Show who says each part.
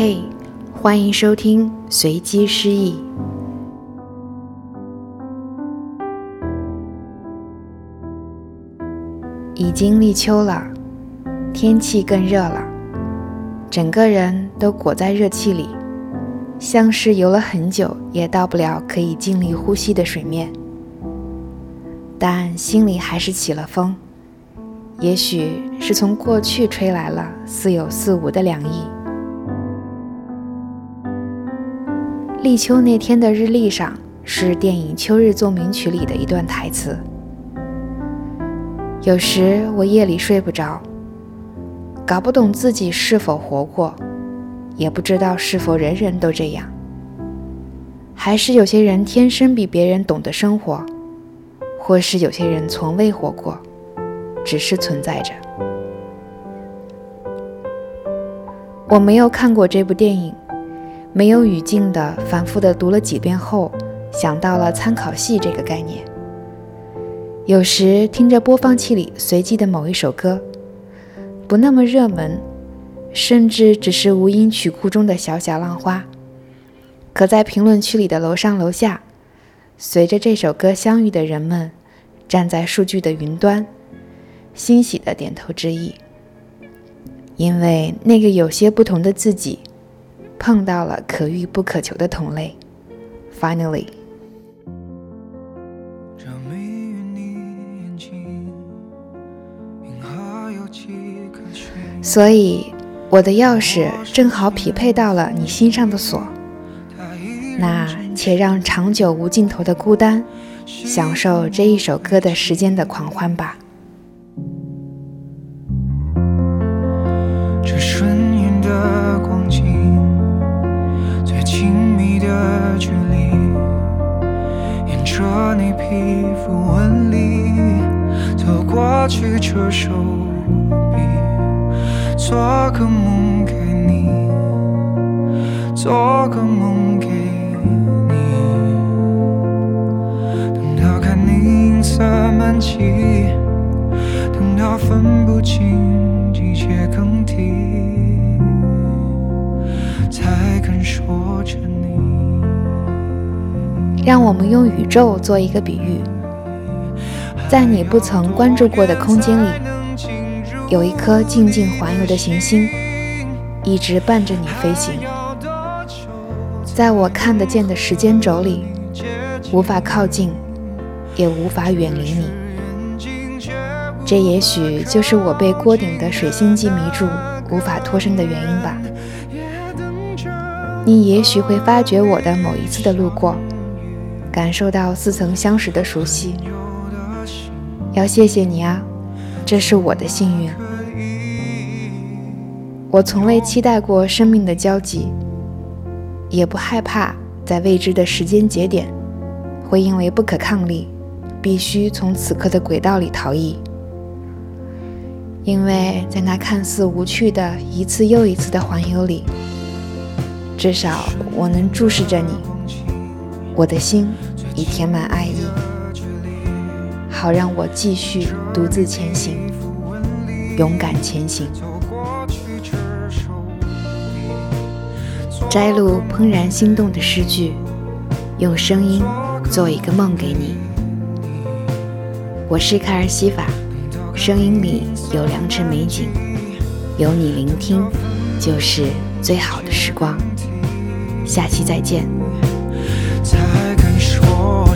Speaker 1: 嘿，欢迎收听随机失忆。已经立秋了，天气更热了，整个人都裹在热气里，像是游了很久也到不了可以尽力呼吸的水面。但心里还是起了风，也许是从过去吹来了似有似无的凉意。立秋那天的日历上是电影《秋日奏鸣曲》里的一段台词。有时我夜里睡不着，搞不懂自己是否活过，也不知道是否人人都这样，还是有些人天生比别人懂得生活。或是有些人从未活过，只是存在着。我没有看过这部电影，没有语境的反复的读了几遍后，想到了参考系这个概念。有时听着播放器里随机的某一首歌，不那么热门，甚至只是无音曲库中的小小浪花，可在评论区里的楼上楼下，随着这首歌相遇的人们。站在数据的云端，欣喜的点头致意，因为那个有些不同的自己，碰到了可遇不可求的同类。Finally，所以我的钥匙正好匹配到了你心上的锁。那且让长久无尽头的孤单。享受这一首歌的时间的狂欢吧。
Speaker 2: 过去，这手臂，做个梦给你，做个梦给你。等到分不清季节更替，才肯说着你。
Speaker 1: 让我们用宇宙做一个比喻，在你不曾关注过的空间里，有一颗静静环游的行星，一直伴着你飞行。在我看得见的时间轴里，无法靠近，也无法远离你。这也许就是我被锅顶的水星记迷住、无法脱身的原因吧。你也许会发觉我的某一次的路过，感受到似曾相识的熟悉。要谢谢你啊，这是我的幸运。我从未期待过生命的交集，也不害怕在未知的时间节点会因为不可抗力，必须从此刻的轨道里逃逸。因为在那看似无趣的一次又一次的环游里，至少我能注视着你，我的心已填满爱意，好让我继续独自前行，勇敢前行。摘录怦然心动的诗句，用声音做一个梦给你。我是卡尔西法。声音里有良辰美景，有你聆听，就是最好的时光。下期再见。
Speaker 2: 才敢说